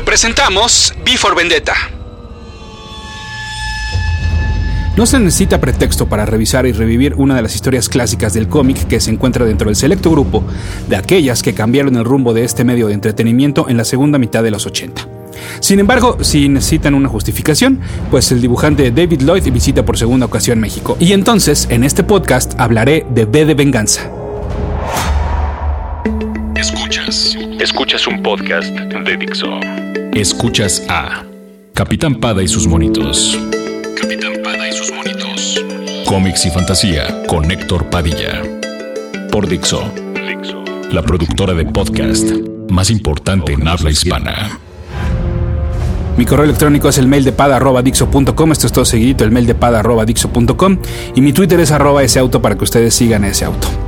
Hoy presentamos Before Vendetta. No se necesita pretexto para revisar y revivir una de las historias clásicas del cómic que se encuentra dentro del selecto grupo de aquellas que cambiaron el rumbo de este medio de entretenimiento en la segunda mitad de los 80. Sin embargo, si necesitan una justificación, pues el dibujante David Lloyd visita por segunda ocasión México. Y entonces, en este podcast, hablaré de B de Venganza. Escuchas. Escuchas un podcast de Dixo. Escuchas a Capitán Pada y sus monitos. Capitán Pada y sus monitos. Cómics y fantasía con Héctor Padilla. Por Dixo, Dixo. la productora de podcast más importante en habla hispana. Mi correo electrónico es el mail de pada.dixo.com. Esto es todo seguidito, el mail de pada.dixo.com. Y mi Twitter es arroba ese auto para que ustedes sigan ese auto.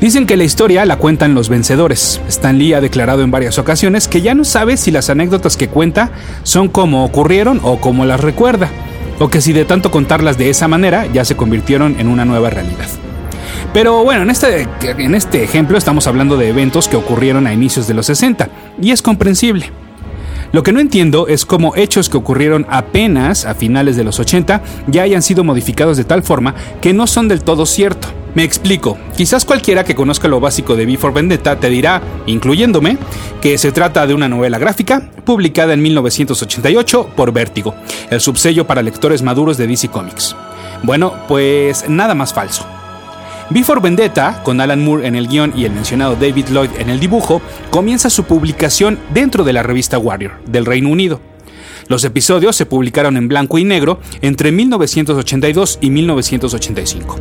Dicen que la historia la cuentan los vencedores. Stan Lee ha declarado en varias ocasiones que ya no sabe si las anécdotas que cuenta son como ocurrieron o como las recuerda, o que si de tanto contarlas de esa manera ya se convirtieron en una nueva realidad. Pero bueno, en este, en este ejemplo estamos hablando de eventos que ocurrieron a inicios de los 60, y es comprensible. Lo que no entiendo es cómo hechos que ocurrieron apenas a finales de los 80 ya hayan sido modificados de tal forma que no son del todo cierto. Me explico, quizás cualquiera que conozca lo básico de Before Vendetta te dirá, incluyéndome, que se trata de una novela gráfica publicada en 1988 por Vértigo, el subsello para lectores maduros de DC Comics. Bueno, pues nada más falso. Before Vendetta, con Alan Moore en el guion y el mencionado David Lloyd en el dibujo, comienza su publicación dentro de la revista Warrior del Reino Unido. Los episodios se publicaron en blanco y negro entre 1982 y 1985.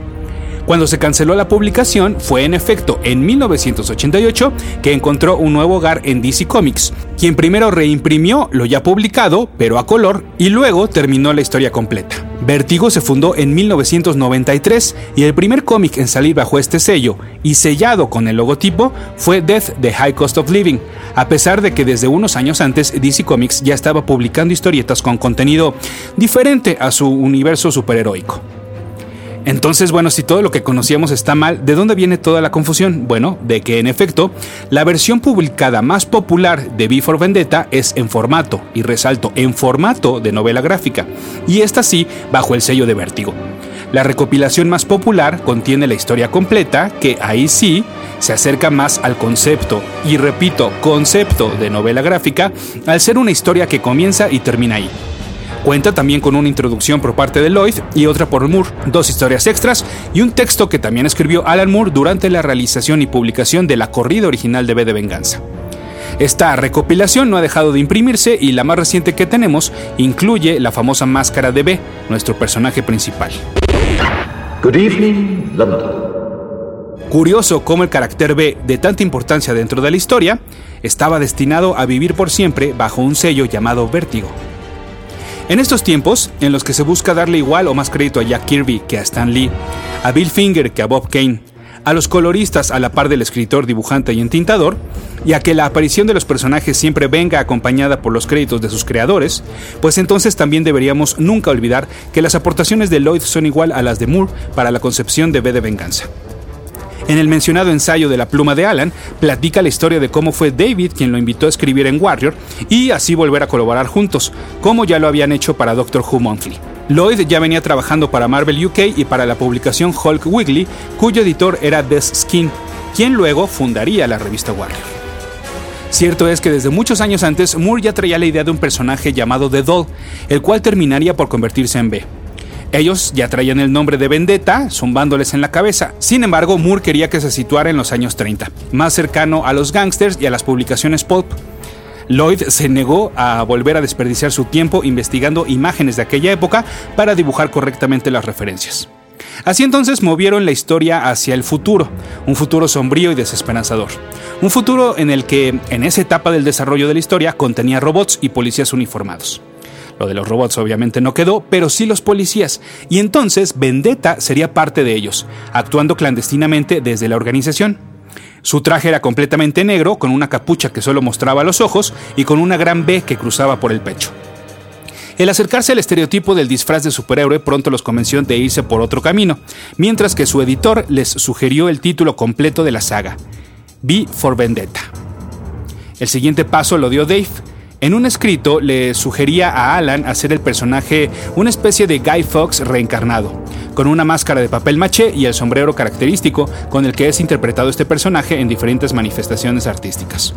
Cuando se canceló la publicación, fue en efecto en 1988 que encontró un nuevo hogar en DC Comics, quien primero reimprimió lo ya publicado, pero a color, y luego terminó la historia completa. Vertigo se fundó en 1993 y el primer cómic en salir bajo este sello y sellado con el logotipo fue Death the High Cost of Living, a pesar de que desde unos años antes DC Comics ya estaba publicando historietas con contenido diferente a su universo superheroico. Entonces, bueno, si todo lo que conocíamos está mal, ¿de dónde viene toda la confusión? Bueno, de que en efecto, la versión publicada más popular de Before Vendetta es en formato, y resalto, en formato de novela gráfica, y esta sí bajo el sello de Vértigo. La recopilación más popular contiene la historia completa, que ahí sí se acerca más al concepto, y repito, concepto de novela gráfica, al ser una historia que comienza y termina ahí. Cuenta también con una introducción por parte de Lloyd y otra por Moore, dos historias extras y un texto que también escribió Alan Moore durante la realización y publicación de la corrida original de B de Venganza. Esta recopilación no ha dejado de imprimirse y la más reciente que tenemos incluye la famosa máscara de B, nuestro personaje principal. Good evening, London. Curioso cómo el carácter B, de tanta importancia dentro de la historia, estaba destinado a vivir por siempre bajo un sello llamado Vértigo. En estos tiempos, en los que se busca darle igual o más crédito a Jack Kirby que a Stan Lee, a Bill Finger que a Bob Kane, a los coloristas a la par del escritor, dibujante y entintador, y a que la aparición de los personajes siempre venga acompañada por los créditos de sus creadores, pues entonces también deberíamos nunca olvidar que las aportaciones de Lloyd son igual a las de Moore para la concepción de B de Venganza. En el mencionado ensayo de la pluma de Alan, platica la historia de cómo fue David quien lo invitó a escribir en Warrior y así volver a colaborar juntos, como ya lo habían hecho para Doctor Who Monthly. Lloyd ya venía trabajando para Marvel UK y para la publicación Hulk Wiggly, cuyo editor era Des Skin, quien luego fundaría la revista Warrior. Cierto es que desde muchos años antes Moore ya traía la idea de un personaje llamado The Doll, el cual terminaría por convertirse en B. Ellos ya traían el nombre de Vendetta, zumbándoles en la cabeza. Sin embargo, Moore quería que se situara en los años 30, más cercano a los gangsters y a las publicaciones pulp. Lloyd se negó a volver a desperdiciar su tiempo investigando imágenes de aquella época para dibujar correctamente las referencias. Así entonces movieron la historia hacia el futuro, un futuro sombrío y desesperanzador. Un futuro en el que, en esa etapa del desarrollo de la historia, contenía robots y policías uniformados. Lo de los robots obviamente no quedó, pero sí los policías, y entonces Vendetta sería parte de ellos, actuando clandestinamente desde la organización. Su traje era completamente negro, con una capucha que solo mostraba los ojos y con una gran B que cruzaba por el pecho. El acercarse al estereotipo del disfraz de superhéroe pronto los convenció de irse por otro camino, mientras que su editor les sugirió el título completo de la saga, V for Vendetta. El siguiente paso lo dio Dave. En un escrito le sugería a Alan hacer el personaje una especie de Guy Fawkes reencarnado, con una máscara de papel maché y el sombrero característico con el que es interpretado este personaje en diferentes manifestaciones artísticas.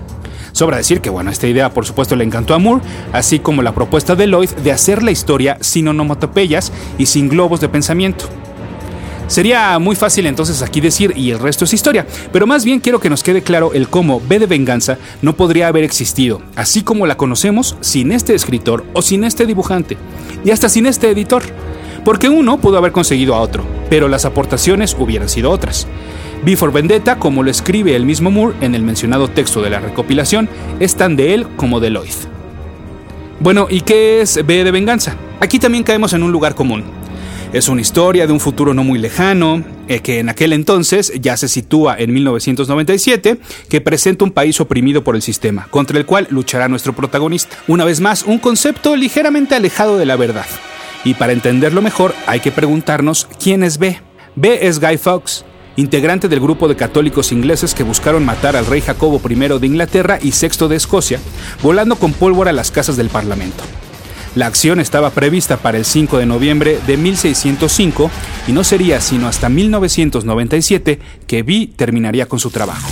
Sobra decir que bueno, esta idea por supuesto le encantó a Moore, así como la propuesta de Lloyd de hacer la historia sin onomatopeyas y sin globos de pensamiento. Sería muy fácil entonces aquí decir y el resto es historia, pero más bien quiero que nos quede claro el cómo B de Venganza no podría haber existido, así como la conocemos sin este escritor o sin este dibujante, y hasta sin este editor, porque uno pudo haber conseguido a otro, pero las aportaciones hubieran sido otras. Before Vendetta, como lo escribe el mismo Moore en el mencionado texto de la recopilación, es tan de él como de Lloyd. Bueno, ¿y qué es B de Venganza? Aquí también caemos en un lugar común. Es una historia de un futuro no muy lejano, eh, que en aquel entonces ya se sitúa en 1997, que presenta un país oprimido por el sistema, contra el cual luchará nuestro protagonista. Una vez más, un concepto ligeramente alejado de la verdad. Y para entenderlo mejor, hay que preguntarnos quién es B. B es Guy Fawkes, integrante del grupo de católicos ingleses que buscaron matar al rey Jacobo I de Inglaterra y VI de Escocia, volando con pólvora a las casas del Parlamento. La acción estaba prevista para el 5 de noviembre de 1605 y no sería sino hasta 1997 que Vi terminaría con su trabajo.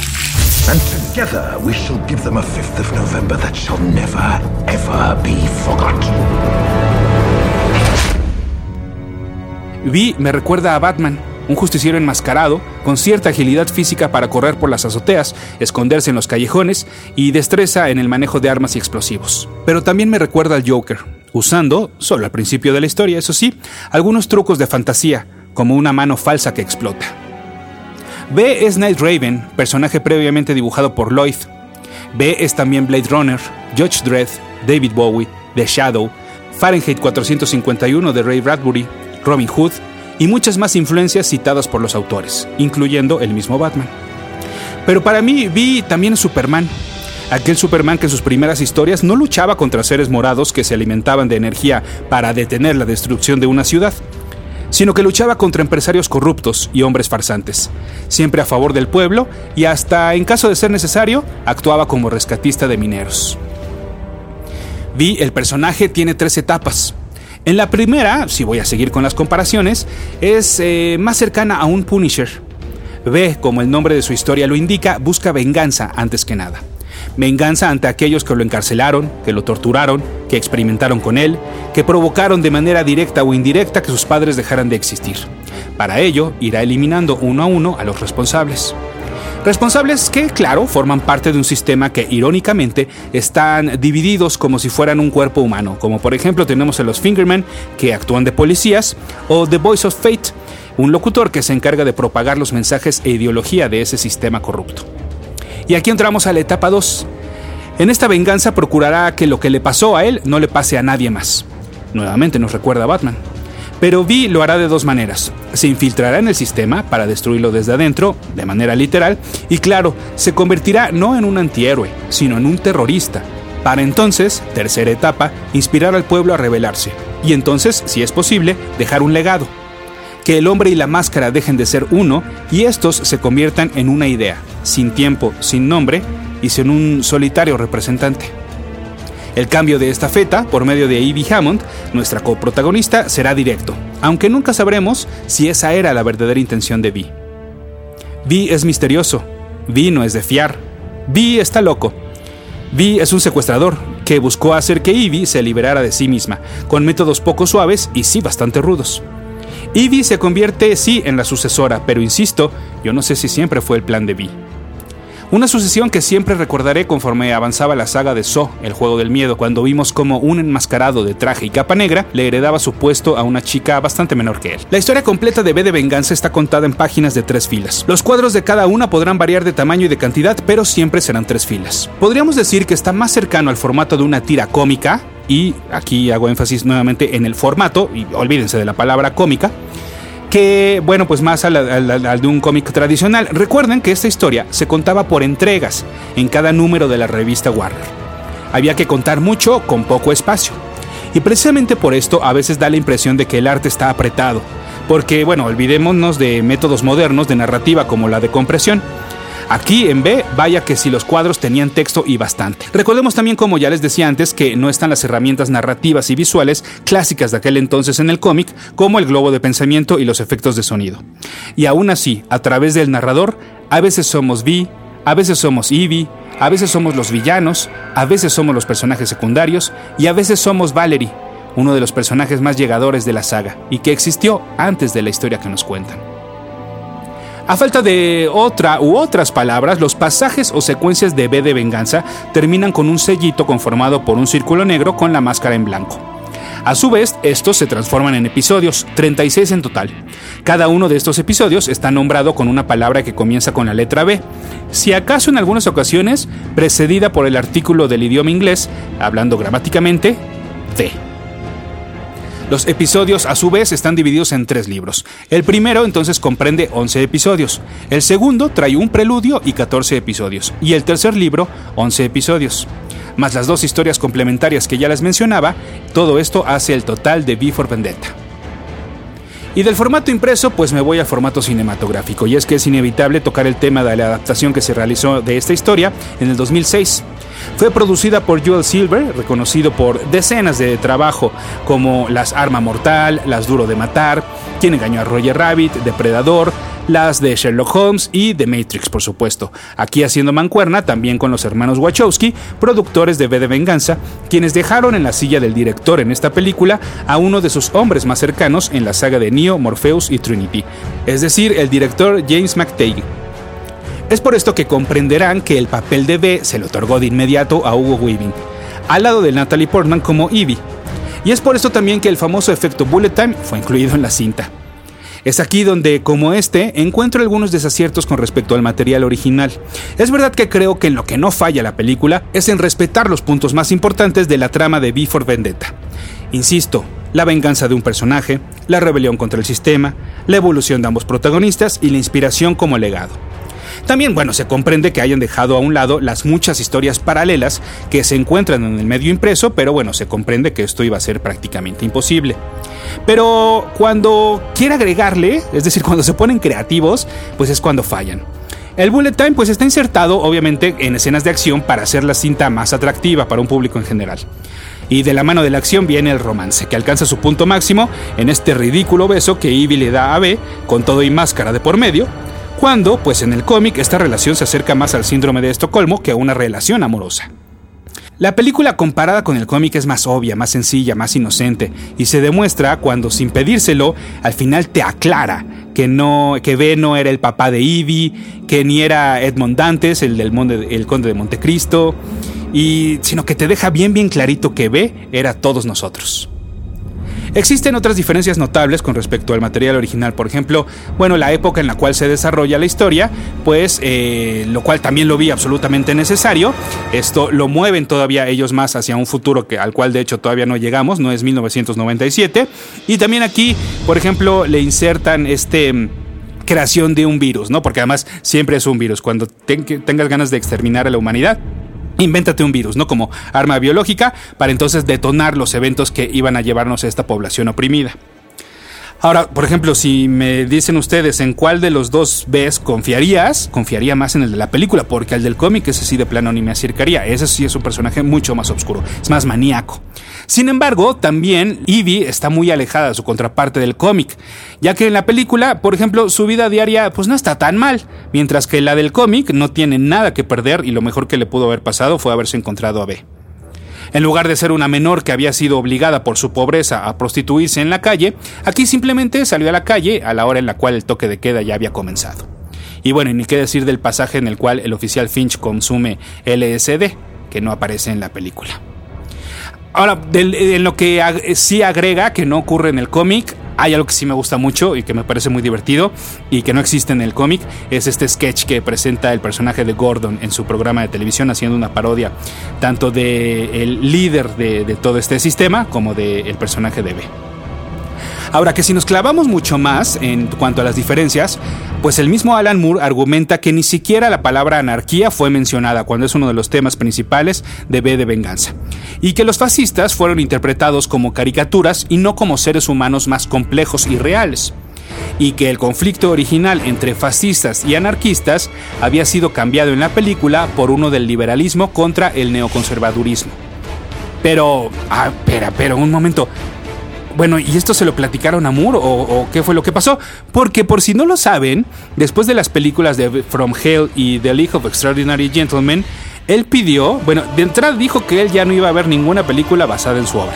Vi me recuerda a Batman, un justiciero enmascarado, con cierta agilidad física para correr por las azoteas, esconderse en los callejones y destreza en el manejo de armas y explosivos. Pero también me recuerda al Joker, usando, solo al principio de la historia, eso sí, algunos trucos de fantasía, como una mano falsa que explota. B es Night Raven, personaje previamente dibujado por Lloyd. B es también Blade Runner, Judge Dredd, David Bowie, The Shadow, Fahrenheit 451 de Ray Bradbury, Robin Hood y muchas más influencias citadas por los autores, incluyendo el mismo Batman. Pero para mí vi también Superman, aquel Superman que en sus primeras historias no luchaba contra seres morados que se alimentaban de energía para detener la destrucción de una ciudad, sino que luchaba contra empresarios corruptos y hombres farsantes, siempre a favor del pueblo y hasta, en caso de ser necesario, actuaba como rescatista de mineros. Vi, el personaje tiene tres etapas. En la primera, si voy a seguir con las comparaciones, es eh, más cercana a un Punisher. V, como el nombre de su historia lo indica, busca venganza antes que nada. Venganza ante aquellos que lo encarcelaron, que lo torturaron, que experimentaron con él, que provocaron de manera directa o indirecta que sus padres dejaran de existir. Para ello, irá eliminando uno a uno a los responsables. Responsables que, claro, forman parte de un sistema que, irónicamente, están divididos como si fueran un cuerpo humano, como por ejemplo tenemos a los Fingermen, que actúan de policías, o The Voice of Fate, un locutor que se encarga de propagar los mensajes e ideología de ese sistema corrupto. Y aquí entramos a la etapa 2. En esta venganza procurará que lo que le pasó a él no le pase a nadie más. Nuevamente nos recuerda Batman. Pero Vi lo hará de dos maneras. Se infiltrará en el sistema para destruirlo desde adentro, de manera literal, y claro, se convertirá no en un antihéroe, sino en un terrorista. Para entonces, tercera etapa, inspirar al pueblo a rebelarse. Y entonces, si es posible, dejar un legado. Que el hombre y la máscara dejen de ser uno y estos se conviertan en una idea, sin tiempo, sin nombre y sin un solitario representante. El cambio de esta feta, por medio de Ivy Hammond, nuestra coprotagonista, será directo, aunque nunca sabremos si esa era la verdadera intención de Vi. Vi es misterioso, Vi no es de fiar, Vi está loco. Vi es un secuestrador que buscó hacer que Ivy se liberara de sí misma, con métodos poco suaves y sí bastante rudos. Ivy se convierte sí en la sucesora, pero insisto, yo no sé si siempre fue el plan de Vi. Una sucesión que siempre recordaré conforme avanzaba la saga de So, el juego del miedo, cuando vimos como un enmascarado de traje y capa negra le heredaba su puesto a una chica bastante menor que él. La historia completa de B de Venganza está contada en páginas de tres filas. Los cuadros de cada una podrán variar de tamaño y de cantidad, pero siempre serán tres filas. Podríamos decir que está más cercano al formato de una tira cómica, y aquí hago énfasis nuevamente en el formato, y olvídense de la palabra cómica, que, bueno, pues más al, de un cómic tradicional. Recuerden que esta historia se contaba por entregas en cada número de la revista Warner. Había que contar mucho con poco espacio. Y precisamente por esto a veces da la impresión de que el arte está apretado. Porque, bueno, olvidémonos de métodos modernos de narrativa como la de compresión. Aquí en B, vaya que si los cuadros tenían texto y bastante. Recordemos también, como ya les decía antes, que no están las herramientas narrativas y visuales clásicas de aquel entonces en el cómic, como el globo de pensamiento y los efectos de sonido. Y aún así, a través del narrador, a veces somos Vi, a veces somos Ivy, a veces somos los villanos, a veces somos los personajes secundarios y a veces somos Valerie, uno de los personajes más llegadores de la saga y que existió antes de la historia que nos cuentan. A falta de otra u otras palabras, los pasajes o secuencias de B de venganza terminan con un sellito conformado por un círculo negro con la máscara en blanco. A su vez, estos se transforman en episodios, 36 en total. Cada uno de estos episodios está nombrado con una palabra que comienza con la letra B, si acaso en algunas ocasiones precedida por el artículo del idioma inglés, hablando gramáticamente, D. Los episodios a su vez están divididos en tres libros. El primero entonces comprende 11 episodios, el segundo trae un preludio y 14 episodios, y el tercer libro 11 episodios. Más las dos historias complementarias que ya les mencionaba, todo esto hace el total de V for Vendetta. Y del formato impreso, pues me voy al formato cinematográfico, y es que es inevitable tocar el tema de la adaptación que se realizó de esta historia en el 2006. Fue producida por Joel Silver, reconocido por decenas de trabajo como Las Arma Mortal, Las Duro de Matar, Quien engañó a Roger Rabbit, Depredador, las de Sherlock Holmes y The Matrix, por supuesto. Aquí haciendo mancuerna también con los hermanos Wachowski, productores de V de Venganza, quienes dejaron en la silla del director en esta película a uno de sus hombres más cercanos en la saga de Neo, Morpheus y Trinity, es decir, el director James McTagg. Es por esto que comprenderán que el papel de B se le otorgó de inmediato a Hugo Weaving, al lado de Natalie Portman como Evie. Y es por esto también que el famoso efecto Bullet Time fue incluido en la cinta. Es aquí donde, como este, encuentro algunos desaciertos con respecto al material original. Es verdad que creo que en lo que no falla la película es en respetar los puntos más importantes de la trama de Before Vendetta. Insisto, la venganza de un personaje, la rebelión contra el sistema, la evolución de ambos protagonistas y la inspiración como legado. También, bueno, se comprende que hayan dejado a un lado las muchas historias paralelas que se encuentran en el medio impreso, pero bueno, se comprende que esto iba a ser prácticamente imposible. Pero cuando quiere agregarle, es decir, cuando se ponen creativos, pues es cuando fallan. El bullet time pues está insertado obviamente en escenas de acción para hacer la cinta más atractiva para un público en general. Y de la mano de la acción viene el romance, que alcanza su punto máximo en este ridículo beso que Ivy le da a B, con todo y máscara de por medio, cuando, pues en el cómic, esta relación se acerca más al síndrome de Estocolmo que a una relación amorosa. La película comparada con el cómic es más obvia, más sencilla, más inocente, y se demuestra cuando, sin pedírselo, al final te aclara que no, que B no era el papá de Ivy, que ni era Edmond Dantes, el del el conde de Montecristo, y sino que te deja bien bien clarito que B era todos nosotros. Existen otras diferencias notables con respecto al material original, por ejemplo, bueno, la época en la cual se desarrolla la historia, pues eh, lo cual también lo vi absolutamente necesario. Esto lo mueven todavía ellos más hacia un futuro que, al cual de hecho todavía no llegamos, no es 1997. Y también aquí, por ejemplo, le insertan este mm, creación de un virus, ¿no? Porque además siempre es un virus. Cuando tengas ganas de exterminar a la humanidad, Invéntate un virus, ¿no? Como arma biológica para entonces detonar los eventos que iban a llevarnos a esta población oprimida. Ahora, por ejemplo, si me dicen ustedes en cuál de los dos ves confiarías, confiaría más en el de la película, porque el del cómic ese sí de plano ni me acercaría. Ese sí es un personaje mucho más oscuro, es más maníaco. Sin embargo, también Evie está muy alejada de su contraparte del cómic, ya que en la película, por ejemplo, su vida diaria pues no está tan mal, mientras que la del cómic no tiene nada que perder y lo mejor que le pudo haber pasado fue haberse encontrado a B. En lugar de ser una menor que había sido obligada por su pobreza a prostituirse en la calle, aquí simplemente salió a la calle a la hora en la cual el toque de queda ya había comenzado. Y bueno, ni qué decir del pasaje en el cual el oficial Finch consume LSD, que no aparece en la película. Ahora, en lo que sí agrega, que no ocurre en el cómic, hay algo que sí me gusta mucho y que me parece muy divertido y que no existe en el cómic, es este sketch que presenta el personaje de Gordon en su programa de televisión haciendo una parodia tanto del el líder de, de, todo este sistema como del personaje de B. Ahora que si nos clavamos mucho más en cuanto a las diferencias, pues el mismo Alan Moore argumenta que ni siquiera la palabra anarquía fue mencionada cuando es uno de los temas principales de B de Venganza, y que los fascistas fueron interpretados como caricaturas y no como seres humanos más complejos y reales. y que el conflicto original entre fascistas y anarquistas había sido cambiado en la película por uno del liberalismo contra el neoconservadurismo. Pero, ah, espera, pero un momento. Bueno, ¿y esto se lo platicaron a Moore o, qué fue lo que pasó? Porque por si no lo saben, después de las películas de From Hell y The League of Extraordinary Gentlemen, él pidió, bueno, de entrada dijo que él ya no iba a ver ninguna película basada en su obra.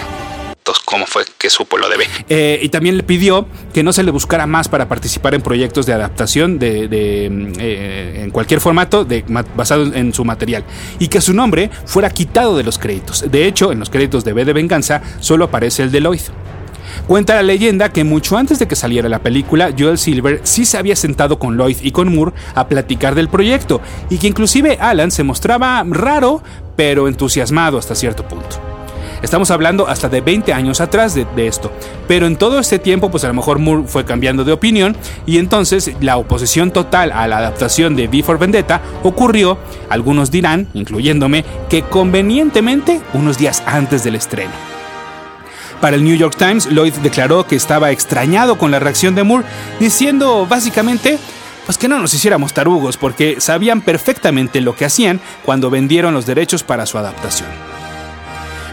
¿Cómo fue que supo lo debe? Eh, y también le pidió que no se le buscara más para participar en proyectos de adaptación de, eh, en cualquier formato de, basado en su material y que su nombre fuera quitado de los créditos. De hecho, en los créditos de B de Venganza solo aparece el de Lloyd. Cuenta la leyenda que mucho antes de que saliera la película, Joel Silver sí se había sentado con Lloyd y con Moore a platicar del proyecto, y que inclusive Alan se mostraba raro, pero entusiasmado hasta cierto punto. Estamos hablando hasta de 20 años atrás de, esto. Pero en todo este tiempo, pues a lo mejor Moore fue cambiando de opinión y entonces la oposición total a la adaptación de V for Vendetta ocurrió, algunos dirán, incluyéndome, que convenientemente unos días antes del estreno. Para el New York Times, Lloyd declaró que estaba extrañado con la reacción de Moore, diciendo básicamente pues que no nos hiciéramos tarugos porque sabían perfectamente lo que hacían cuando vendieron los derechos para su adaptación.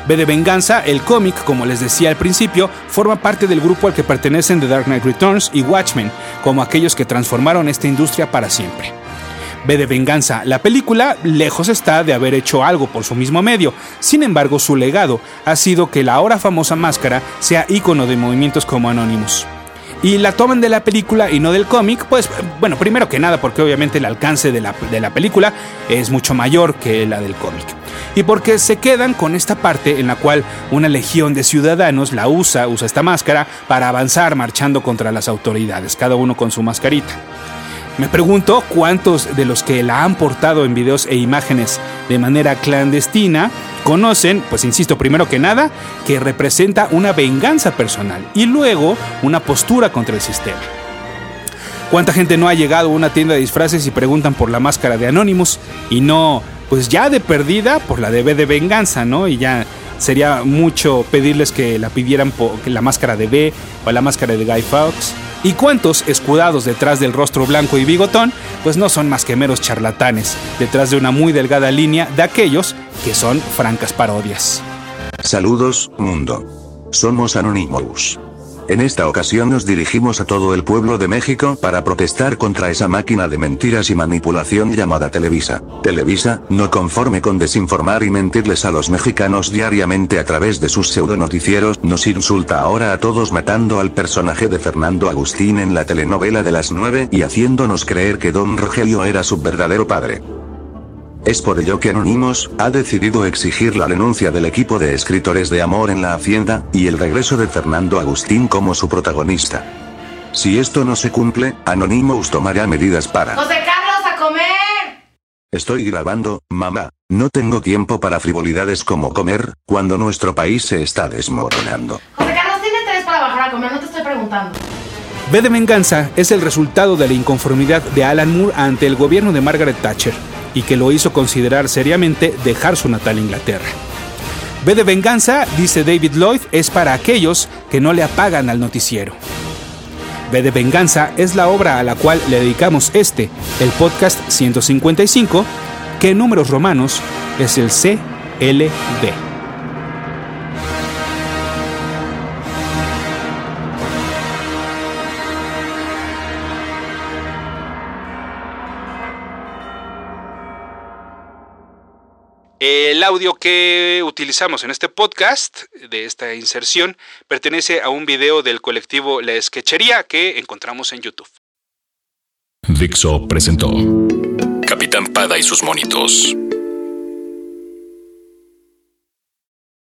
B de Venganza, el cómic, como les decía al principio, forma parte del grupo al que pertenecen The Dark Knight Returns y Watchmen, como aquellos que transformaron esta industria para siempre. B de Venganza, la película lejos está de haber hecho algo por su mismo medio, sin embargo su legado ha sido que la ahora famosa máscara sea ícono de movimientos como Anonymous. Y la toman de la película y no del cómic, pues bueno, primero que nada porque obviamente el alcance de la, de la película es mucho mayor que la del cómic y porque se quedan con esta parte en la cual una legión de ciudadanos la usa, usa esta máscara para avanzar marchando contra las autoridades, cada uno con su mascarita. Me pregunto cuántos de los que la han portado en videos e imágenes de manera clandestina conocen, pues insisto, primero que nada, que representa una venganza personal y luego una postura contra el sistema. ¿Cuánta gente no ha llegado a una tienda de disfraces y preguntan por la máscara de Anonymous y no pues ya de perdida por la de de venganza, ¿no? Y ya sería mucho pedirles que la pidieran por la máscara de B o la máscara de Guy Fawkes. ¿Y cuántos, escudados detrás del rostro blanco y bigotón, pues no son más que meros charlatanes, detrás de una muy delgada línea de aquellos que son francas parodias? Saludos, mundo. Somos Anonymous. En esta ocasión nos dirigimos a todo el pueblo de México para protestar contra esa máquina de mentiras y manipulación llamada Televisa. Televisa, no conforme con desinformar y mentirles a los mexicanos diariamente a través de sus pseudonoticieros, nos insulta ahora a todos matando al personaje de Fernando Agustín en la telenovela de las nueve y haciéndonos creer que don Rogelio era su verdadero padre. Es por ello que Anonymous ha decidido exigir la denuncia del equipo de escritores de Amor en la Hacienda, y el regreso de Fernando Agustín como su protagonista. Si esto no se cumple, Anonymous tomará medidas para... ¡José Carlos, a comer! Estoy grabando, mamá. No tengo tiempo para frivolidades como comer, cuando nuestro país se está desmoronando. José Carlos, ¿tienes tres para bajar a comer? No te estoy preguntando. B de Venganza es el resultado de la inconformidad de Alan Moore ante el gobierno de Margaret Thatcher y que lo hizo considerar seriamente dejar su natal Inglaterra. B de venganza, dice David Lloyd, es para aquellos que no le apagan al noticiero. B de venganza es la obra a la cual le dedicamos este, el podcast 155, que en números romanos es el CLD. El audio que utilizamos en este podcast, de esta inserción, pertenece a un video del colectivo La Esquechería que encontramos en YouTube. Dixo presentó Capitán Pada y sus monitos.